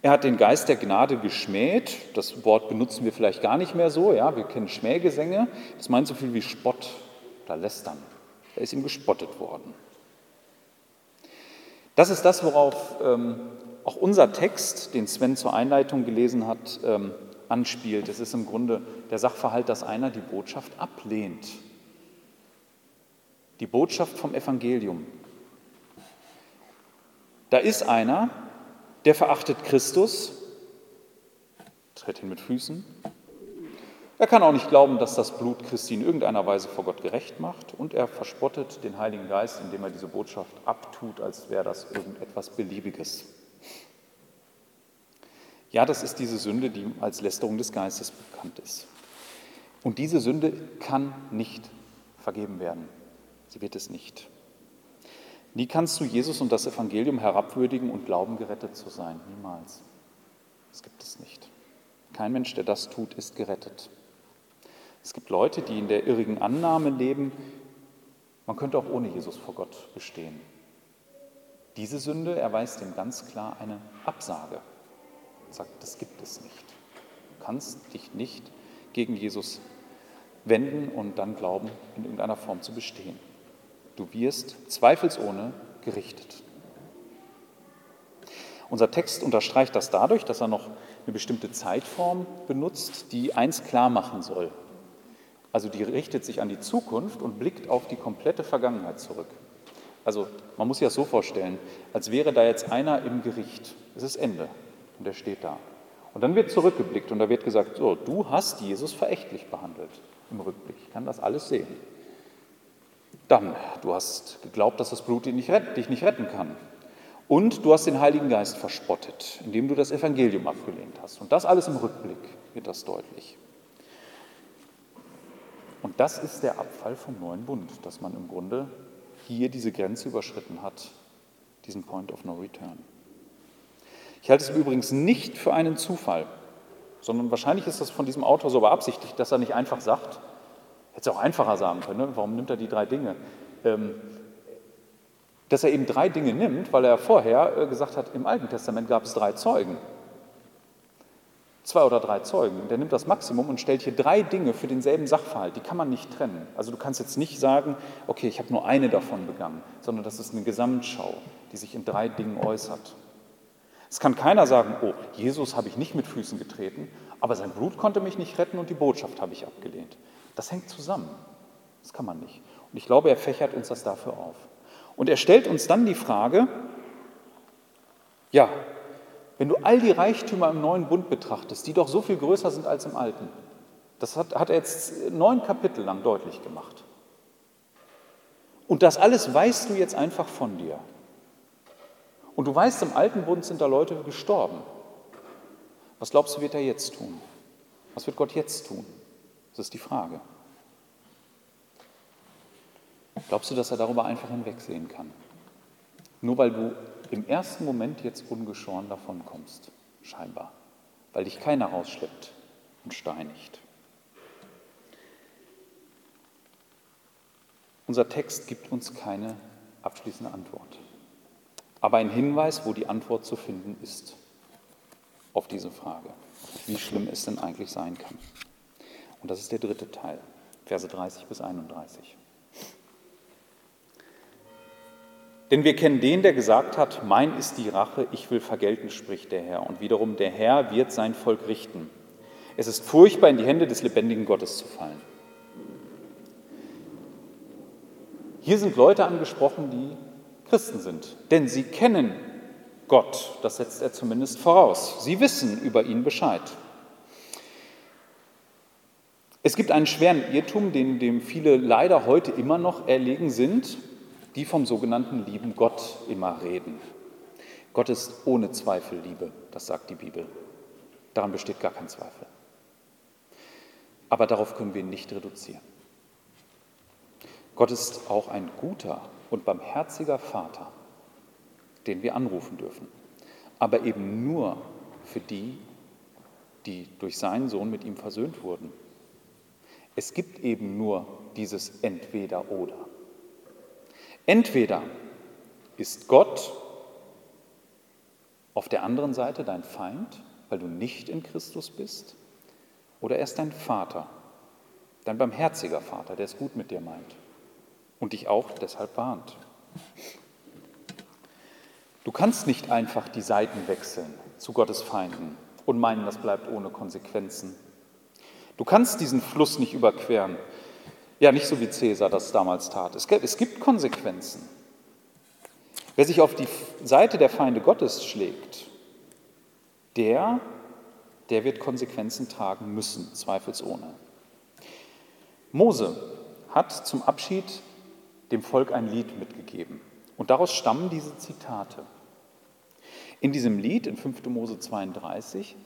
er hat den Geist der Gnade geschmäht. Das Wort benutzen wir vielleicht gar nicht mehr so. Ja, wir kennen Schmähgesänge. Das meint so viel wie Spott oder Lästern. Da ist ihm gespottet worden. Das ist das, worauf ähm, auch unser Text, den Sven zur Einleitung gelesen hat, ähm, anspielt. Es ist im Grunde der Sachverhalt, dass einer die Botschaft ablehnt. Die Botschaft vom Evangelium. Da ist einer, der verachtet Christus, tritt ihn mit Füßen, er kann auch nicht glauben, dass das Blut Christi in irgendeiner Weise vor Gott gerecht macht und er verspottet den Heiligen Geist, indem er diese Botschaft abtut, als wäre das irgendetwas Beliebiges. Ja, das ist diese Sünde, die als Lästerung des Geistes bekannt ist. Und diese Sünde kann nicht vergeben werden. Sie wird es nicht. Nie kannst du Jesus und das Evangelium herabwürdigen und glauben, gerettet zu sein. Niemals. Das gibt es nicht. Kein Mensch, der das tut, ist gerettet. Es gibt Leute, die in der irrigen Annahme leben, man könnte auch ohne Jesus vor Gott bestehen. Diese Sünde erweist ihm ganz klar eine Absage. Er sagt, das gibt es nicht. Du kannst dich nicht gegen Jesus wenden und dann glauben, in irgendeiner Form zu bestehen. Du wirst zweifelsohne gerichtet. Unser Text unterstreicht das dadurch, dass er noch eine bestimmte Zeitform benutzt, die eins klar machen soll. Also die richtet sich an die Zukunft und blickt auf die komplette Vergangenheit zurück. Also man muss sich das so vorstellen, als wäre da jetzt einer im Gericht. Es ist Ende und er steht da. Und dann wird zurückgeblickt und da wird gesagt, so, du hast Jesus verächtlich behandelt im Rückblick. Ich kann das alles sehen. Dann, du hast geglaubt, dass das Blut dich nicht, retten, dich nicht retten kann. Und du hast den Heiligen Geist verspottet, indem du das Evangelium abgelehnt hast. Und das alles im Rückblick wird das deutlich. Und das ist der Abfall vom neuen Bund, dass man im Grunde hier diese Grenze überschritten hat, diesen Point of No Return. Ich halte es übrigens nicht für einen Zufall, sondern wahrscheinlich ist das von diesem Autor so beabsichtigt, dass er nicht einfach sagt, hätte es auch einfacher sagen können, ne? warum nimmt er die drei Dinge? Ähm, dass er eben drei Dinge nimmt, weil er vorher äh, gesagt hat, im Alten Testament gab es drei Zeugen. Zwei oder drei Zeugen. Der nimmt das Maximum und stellt hier drei Dinge für denselben Sachverhalt. Die kann man nicht trennen. Also du kannst jetzt nicht sagen, okay, ich habe nur eine davon begangen, sondern das ist eine Gesamtschau, die sich in drei Dingen äußert. Es kann keiner sagen, oh, Jesus habe ich nicht mit Füßen getreten, aber sein Blut konnte mich nicht retten und die Botschaft habe ich abgelehnt. Das hängt zusammen. Das kann man nicht. Und ich glaube, er fächert uns das dafür auf. Und er stellt uns dann die Frage, ja, wenn du all die Reichtümer im neuen Bund betrachtest, die doch so viel größer sind als im alten, das hat, hat er jetzt neun Kapitel lang deutlich gemacht. Und das alles weißt du jetzt einfach von dir. Und du weißt, im alten Bund sind da Leute gestorben. Was glaubst du, wird er jetzt tun? Was wird Gott jetzt tun? Das ist die Frage. Glaubst du, dass er darüber einfach hinwegsehen kann? Nur weil du im ersten Moment jetzt ungeschoren davon kommst, scheinbar, weil dich keiner rausschleppt und steinigt. Unser Text gibt uns keine abschließende Antwort aber ein Hinweis, wo die Antwort zu finden ist auf diese Frage, wie schlimm es denn eigentlich sein kann. Und das ist der dritte Teil, Verse 30 bis 31. Denn wir kennen den, der gesagt hat, mein ist die Rache, ich will vergelten, spricht der Herr. Und wiederum, der Herr wird sein Volk richten. Es ist furchtbar, in die Hände des lebendigen Gottes zu fallen. Hier sind Leute angesprochen, die Christen sind. Denn sie kennen Gott, das setzt er zumindest voraus. Sie wissen über ihn Bescheid. Es gibt einen schweren Irrtum, den dem viele leider heute immer noch erlegen sind, die vom sogenannten lieben Gott immer reden. Gott ist ohne Zweifel Liebe, das sagt die Bibel. Daran besteht gar kein Zweifel. Aber darauf können wir ihn nicht reduzieren. Gott ist auch ein guter und barmherziger Vater, den wir anrufen dürfen, aber eben nur für die, die durch seinen Sohn mit ihm versöhnt wurden. Es gibt eben nur dieses Entweder oder. Entweder ist Gott auf der anderen Seite dein Feind, weil du nicht in Christus bist, oder er ist dein Vater, dein barmherziger Vater, der es gut mit dir meint und dich auch deshalb warnt. Du kannst nicht einfach die Seiten wechseln zu Gottes Feinden und meinen, das bleibt ohne Konsequenzen. Du kannst diesen Fluss nicht überqueren. Ja, nicht so wie Cäsar das damals tat. Es gibt, Konsequenzen. Wer sich auf die Seite der Feinde Gottes schlägt, der, der wird Konsequenzen tragen müssen, zweifelsohne. Mose hat zum Abschied dem Volk ein Lied mitgegeben. Und daraus stammen diese Zitate. In diesem Lied, in 5. Mose 32,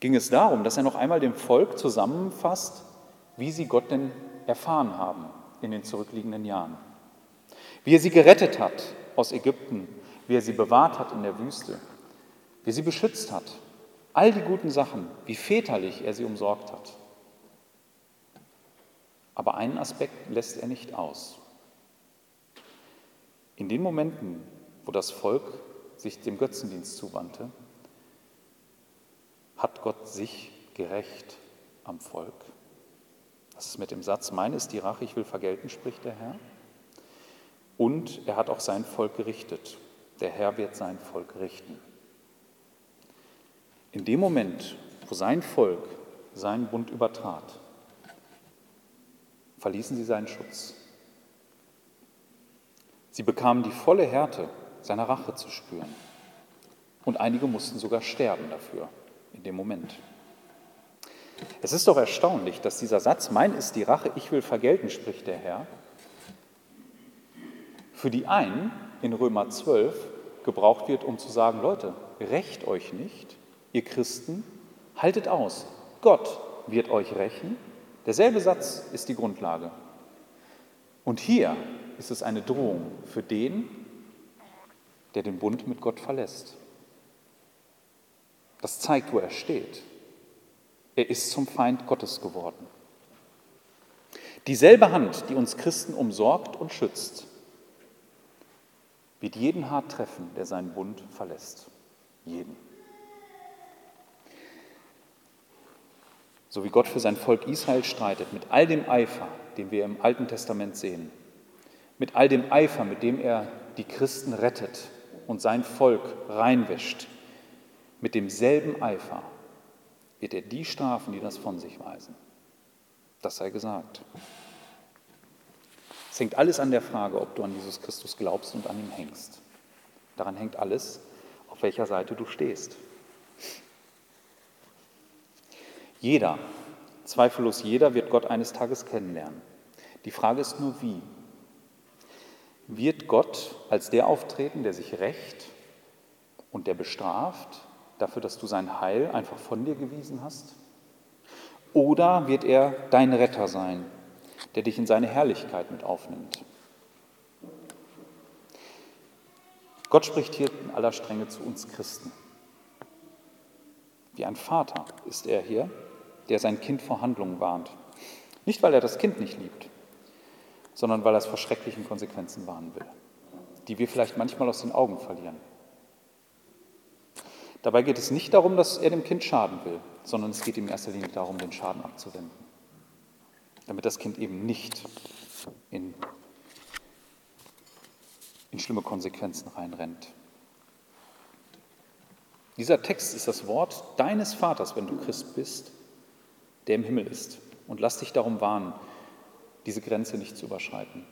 ging es darum, dass er noch einmal dem Volk zusammenfasst, wie sie Gott denn erfahren haben in den zurückliegenden Jahren. Wie er sie gerettet hat aus Ägypten, wie er sie bewahrt hat in der Wüste, wie er sie beschützt hat. All die guten Sachen, wie väterlich er sie umsorgt hat. Aber einen Aspekt lässt er nicht aus. In den Momenten, wo das Volk sich dem Götzendienst zuwandte, hat Gott sich gerecht am Volk. Das ist mit dem Satz, mein ist die Rache, ich will vergelten, spricht der Herr. Und er hat auch sein Volk gerichtet. Der Herr wird sein Volk richten. In dem Moment, wo sein Volk seinen Bund übertrat, verließen sie seinen Schutz. Sie bekamen die volle Härte seiner Rache zu spüren. Und einige mussten sogar sterben dafür, in dem Moment. Es ist doch erstaunlich, dass dieser Satz, mein ist die Rache, ich will vergelten, spricht der Herr, für die einen in Römer 12 gebraucht wird, um zu sagen, Leute, rächt euch nicht, ihr Christen, haltet aus, Gott wird euch rächen. Derselbe Satz ist die Grundlage. Und hier ist es eine Drohung für den, der den Bund mit Gott verlässt. Das zeigt, wo er steht. Er ist zum Feind Gottes geworden. Dieselbe Hand, die uns Christen umsorgt und schützt, wird jeden hart treffen, der seinen Bund verlässt. Jeden. So wie Gott für sein Volk Israel streitet, mit all dem Eifer, den wir im Alten Testament sehen, mit all dem Eifer, mit dem er die Christen rettet und sein Volk reinwäscht, mit demselben Eifer wird er die strafen, die das von sich weisen. Das sei gesagt. Es hängt alles an der Frage, ob du an Jesus Christus glaubst und an ihm hängst. Daran hängt alles, auf welcher Seite du stehst. Jeder, zweifellos jeder, wird Gott eines Tages kennenlernen. Die Frage ist nur, wie. Wird Gott als der auftreten, der sich rächt und der bestraft dafür, dass du sein Heil einfach von dir gewiesen hast? Oder wird er dein Retter sein, der dich in seine Herrlichkeit mit aufnimmt? Gott spricht hier in aller Strenge zu uns Christen. Wie ein Vater ist er hier, der sein Kind vor Handlungen warnt. Nicht, weil er das Kind nicht liebt, sondern weil er es vor schrecklichen Konsequenzen warnen will, die wir vielleicht manchmal aus den Augen verlieren. Dabei geht es nicht darum, dass er dem Kind schaden will, sondern es geht ihm in erster Linie darum, den Schaden abzuwenden, damit das Kind eben nicht in, in schlimme Konsequenzen reinrennt. Dieser Text ist das Wort deines Vaters, wenn du Christ bist, der im Himmel ist. Und lass dich darum warnen, diese Grenze nicht zu überschreiten.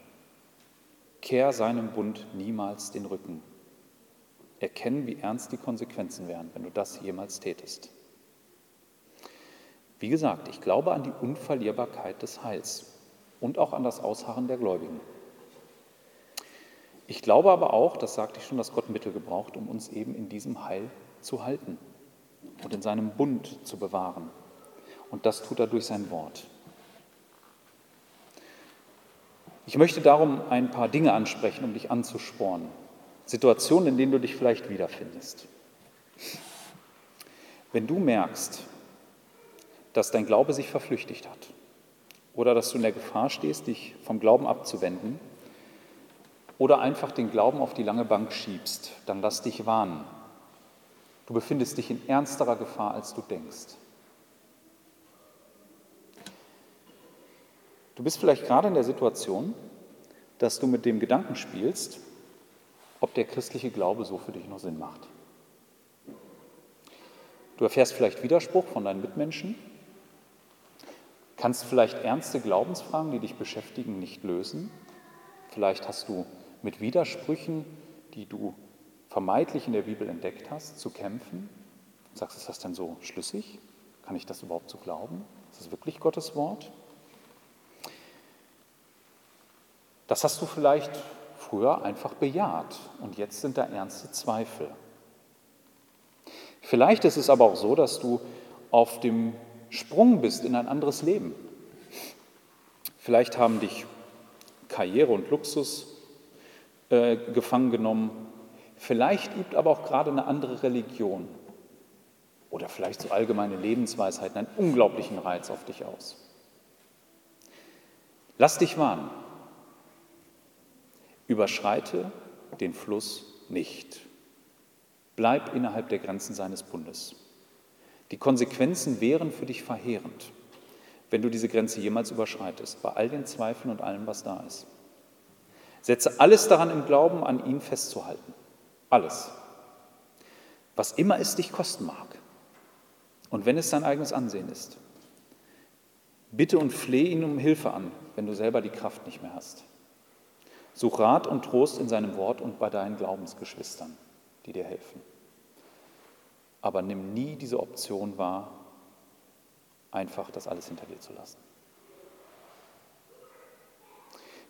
Kehr seinem Bund niemals den Rücken. Erkennen, wie ernst die Konsequenzen wären, wenn du das jemals tätest. Wie gesagt, ich glaube an die Unverlierbarkeit des Heils und auch an das Ausharren der Gläubigen. Ich glaube aber auch, das sagte ich schon, dass Gott Mittel gebraucht, um uns eben in diesem Heil zu halten und in seinem Bund zu bewahren. Und das tut er durch sein Wort. Ich möchte darum ein paar Dinge ansprechen, um dich anzuspornen. Situationen, in denen du dich vielleicht wiederfindest. Wenn du merkst, dass dein Glaube sich verflüchtigt hat oder dass du in der Gefahr stehst, dich vom Glauben abzuwenden oder einfach den Glauben auf die lange Bank schiebst, dann lass dich warnen. Du befindest dich in ernsterer Gefahr, als du denkst. Du bist vielleicht gerade in der Situation, dass du mit dem Gedanken spielst, ob der christliche Glaube so für dich noch Sinn macht. Du erfährst vielleicht Widerspruch von deinen Mitmenschen, kannst vielleicht ernste Glaubensfragen, die dich beschäftigen, nicht lösen. Vielleicht hast du mit Widersprüchen, die du vermeintlich in der Bibel entdeckt hast, zu kämpfen. Sagst, ist das denn so schlüssig? Kann ich das überhaupt so glauben? Ist das wirklich Gottes Wort? Das hast du vielleicht früher einfach bejaht und jetzt sind da ernste Zweifel. Vielleicht ist es aber auch so, dass du auf dem Sprung bist in ein anderes Leben. Vielleicht haben dich Karriere und Luxus äh, gefangen genommen. Vielleicht übt aber auch gerade eine andere Religion oder vielleicht so allgemeine Lebensweisheiten einen unglaublichen Reiz auf dich aus. Lass dich warnen. Überschreite den Fluss nicht. Bleib innerhalb der Grenzen seines Bundes. Die Konsequenzen wären für dich verheerend, wenn du diese Grenze jemals überschreitest, bei all den Zweifeln und allem, was da ist. Setze alles daran im Glauben, an ihn festzuhalten. Alles. Was immer es dich kosten mag. Und wenn es dein eigenes Ansehen ist. Bitte und flehe ihn um Hilfe an, wenn du selber die Kraft nicht mehr hast. Such Rat und Trost in seinem Wort und bei deinen Glaubensgeschwistern, die dir helfen. Aber nimm nie diese Option wahr, einfach das alles hinter dir zu lassen.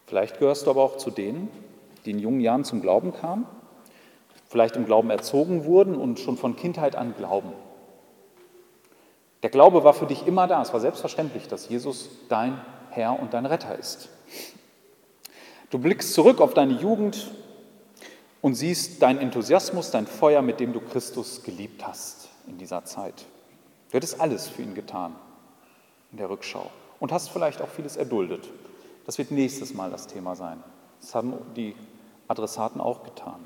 Vielleicht gehörst du aber auch zu denen, die in jungen Jahren zum Glauben kamen, vielleicht im Glauben erzogen wurden und schon von Kindheit an glauben. Der Glaube war für dich immer da. Es war selbstverständlich, dass Jesus dein Herr und dein Retter ist. Du blickst zurück auf deine Jugend und siehst deinen Enthusiasmus, dein Feuer, mit dem du Christus geliebt hast in dieser Zeit. Du hättest alles für ihn getan in der Rückschau und hast vielleicht auch vieles erduldet. Das wird nächstes Mal das Thema sein. Das haben die Adressaten auch getan.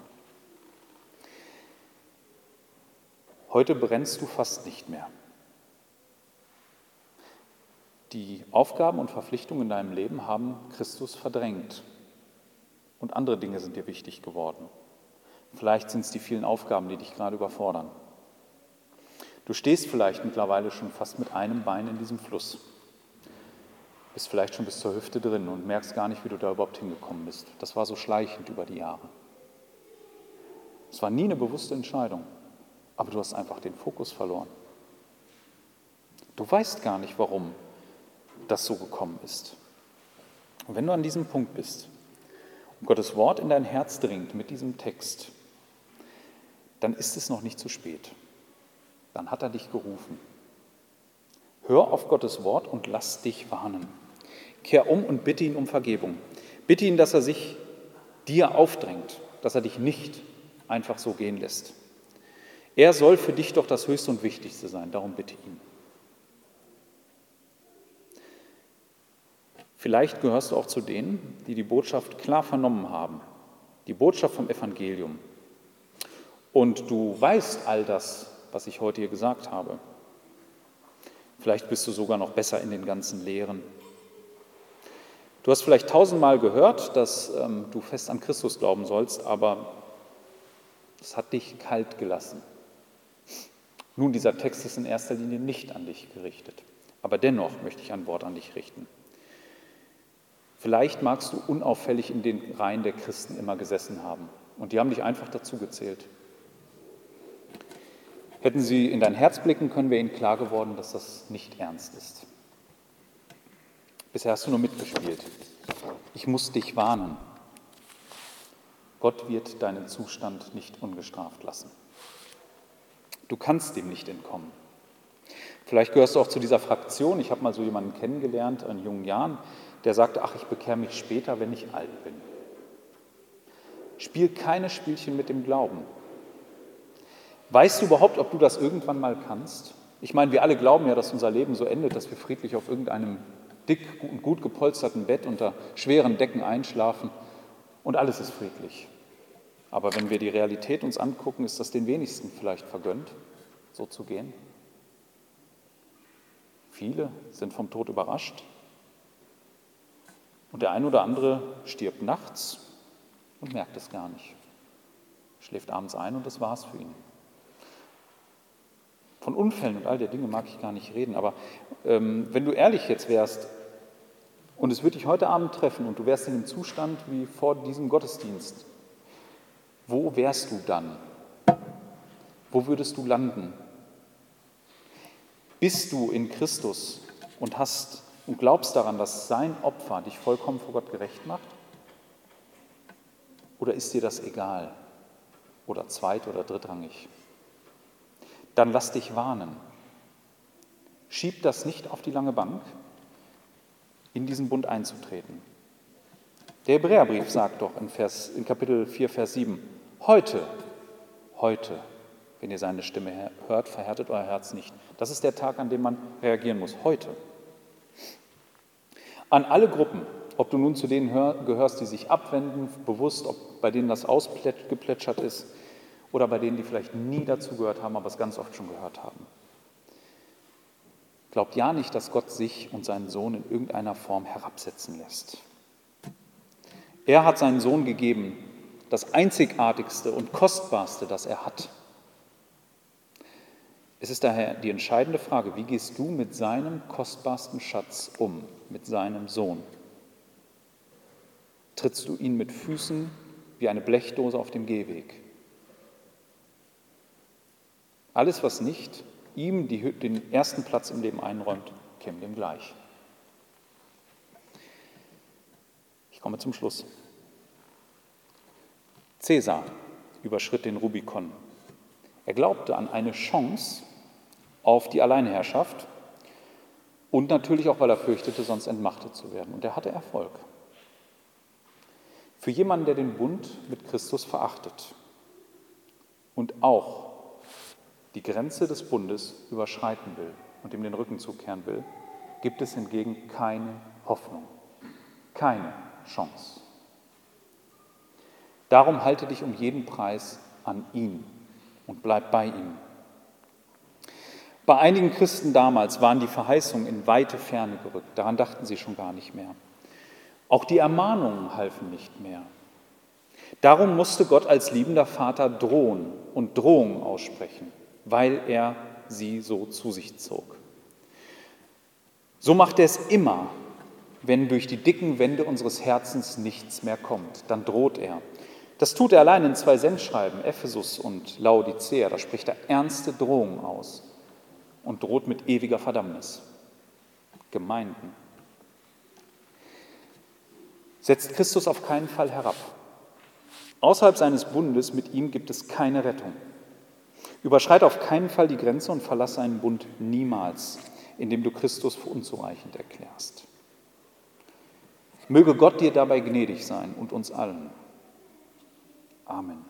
Heute brennst du fast nicht mehr. Die Aufgaben und Verpflichtungen in deinem Leben haben Christus verdrängt. Und andere Dinge sind dir wichtig geworden. Vielleicht sind es die vielen Aufgaben, die dich gerade überfordern. Du stehst vielleicht mittlerweile schon fast mit einem Bein in diesem Fluss. Bist vielleicht schon bis zur Hüfte drin und merkst gar nicht, wie du da überhaupt hingekommen bist. Das war so schleichend über die Jahre. Es war nie eine bewusste Entscheidung, aber du hast einfach den Fokus verloren. Du weißt gar nicht, warum das so gekommen ist. Und wenn du an diesem Punkt bist Gottes Wort in dein Herz dringt mit diesem Text, dann ist es noch nicht zu spät. Dann hat er dich gerufen. Hör auf Gottes Wort und lass dich warnen. Kehr um und bitte ihn um Vergebung. Bitte ihn, dass er sich dir aufdrängt, dass er dich nicht einfach so gehen lässt. Er soll für dich doch das Höchste und Wichtigste sein, darum bitte ihn. Vielleicht gehörst du auch zu denen, die die Botschaft klar vernommen haben, die Botschaft vom Evangelium. Und du weißt all das, was ich heute hier gesagt habe. Vielleicht bist du sogar noch besser in den ganzen Lehren. Du hast vielleicht tausendmal gehört, dass ähm, du fest an Christus glauben sollst, aber es hat dich kalt gelassen. Nun, dieser Text ist in erster Linie nicht an dich gerichtet, aber dennoch möchte ich ein Wort an dich richten. Vielleicht magst du unauffällig in den Reihen der Christen immer gesessen haben und die haben dich einfach dazu gezählt. Hätten sie in dein Herz blicken können, wäre ihnen klar geworden, dass das nicht ernst ist. Bisher hast du nur mitgespielt. Ich muss dich warnen. Gott wird deinen Zustand nicht ungestraft lassen. Du kannst dem nicht entkommen. Vielleicht gehörst du auch zu dieser Fraktion. Ich habe mal so jemanden kennengelernt in jungen Jahren, der sagte, ach, ich bekehre mich später, wenn ich alt bin. Spiel keine Spielchen mit dem Glauben. Weißt du überhaupt, ob du das irgendwann mal kannst? Ich meine, wir alle glauben ja, dass unser Leben so endet, dass wir friedlich auf irgendeinem dick und gut gepolsterten Bett unter schweren Decken einschlafen und alles ist friedlich. Aber wenn wir die Realität uns angucken, ist das den wenigsten vielleicht vergönnt, so zu gehen. Viele sind vom Tod überrascht, und der ein oder andere stirbt nachts und merkt es gar nicht. Schläft abends ein und das war's für ihn. Von Unfällen und all der Dinge mag ich gar nicht reden, aber ähm, wenn du ehrlich jetzt wärst und es würde dich heute Abend treffen und du wärst in dem Zustand wie vor diesem Gottesdienst, wo wärst du dann? Wo würdest du landen? Bist du in Christus und hast und glaubst daran, dass sein Opfer dich vollkommen vor Gott gerecht macht? Oder ist dir das egal oder zweit- oder drittrangig? Dann lass dich warnen. Schieb das nicht auf die lange Bank, in diesen Bund einzutreten. Der Hebräerbrief sagt doch in, Vers, in Kapitel 4, Vers 7, heute, heute, wenn ihr seine Stimme hört, verhärtet euer Herz nicht. Das ist der Tag, an dem man reagieren muss, heute. An alle Gruppen, ob du nun zu denen gehörst, die sich abwenden, bewusst, ob bei denen das ausgeplätschert ist oder bei denen, die vielleicht nie dazu gehört haben, aber es ganz oft schon gehört haben. Glaubt ja nicht, dass Gott sich und seinen Sohn in irgendeiner Form herabsetzen lässt. Er hat seinen Sohn gegeben, das einzigartigste und kostbarste, das er hat. Es ist daher die entscheidende Frage, wie gehst du mit seinem kostbarsten Schatz um, mit seinem Sohn? Trittst du ihn mit Füßen wie eine Blechdose auf dem Gehweg? Alles, was nicht ihm die, den ersten Platz im Leben einräumt, käme dem gleich. Ich komme zum Schluss. Cäsar überschritt den Rubikon. Er glaubte an eine Chance auf die Alleinherrschaft und natürlich auch, weil er fürchtete, sonst entmachtet zu werden. Und er hatte Erfolg. Für jemanden, der den Bund mit Christus verachtet und auch die Grenze des Bundes überschreiten will und ihm den Rücken zukehren will, gibt es hingegen keine Hoffnung, keine Chance. Darum halte dich um jeden Preis an ihn und bleib bei ihm. Bei einigen Christen damals waren die Verheißungen in weite Ferne gerückt, daran dachten sie schon gar nicht mehr. Auch die Ermahnungen halfen nicht mehr. Darum musste Gott als liebender Vater drohen und Drohungen aussprechen, weil er sie so zu sich zog. So macht er es immer, wenn durch die dicken Wände unseres Herzens nichts mehr kommt. Dann droht er. Das tut er allein in zwei Sendschreiben, Ephesus und Laodicea. Da spricht er ernste Drohungen aus und droht mit ewiger Verdammnis. Gemeinden. Setzt Christus auf keinen Fall herab. Außerhalb seines Bundes mit ihm gibt es keine Rettung. Überschreite auf keinen Fall die Grenze und verlasse seinen Bund niemals, indem du Christus für unzureichend erklärst. Möge Gott dir dabei gnädig sein und uns allen. Amen.